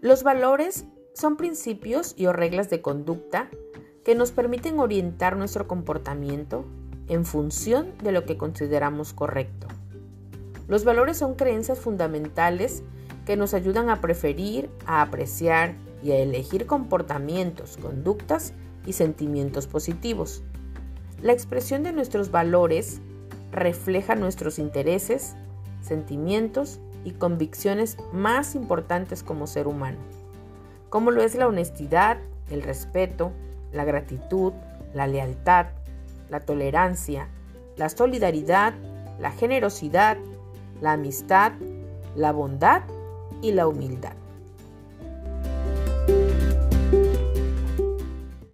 Los valores son principios y o reglas de conducta que nos permiten orientar nuestro comportamiento en función de lo que consideramos correcto. Los valores son creencias fundamentales que nos ayudan a preferir, a apreciar y a elegir comportamientos, conductas y sentimientos positivos. La expresión de nuestros valores refleja nuestros intereses, sentimientos y convicciones más importantes como ser humano, como lo es la honestidad, el respeto, la gratitud, la lealtad, la tolerancia, la solidaridad, la generosidad, la amistad, la bondad y la humildad.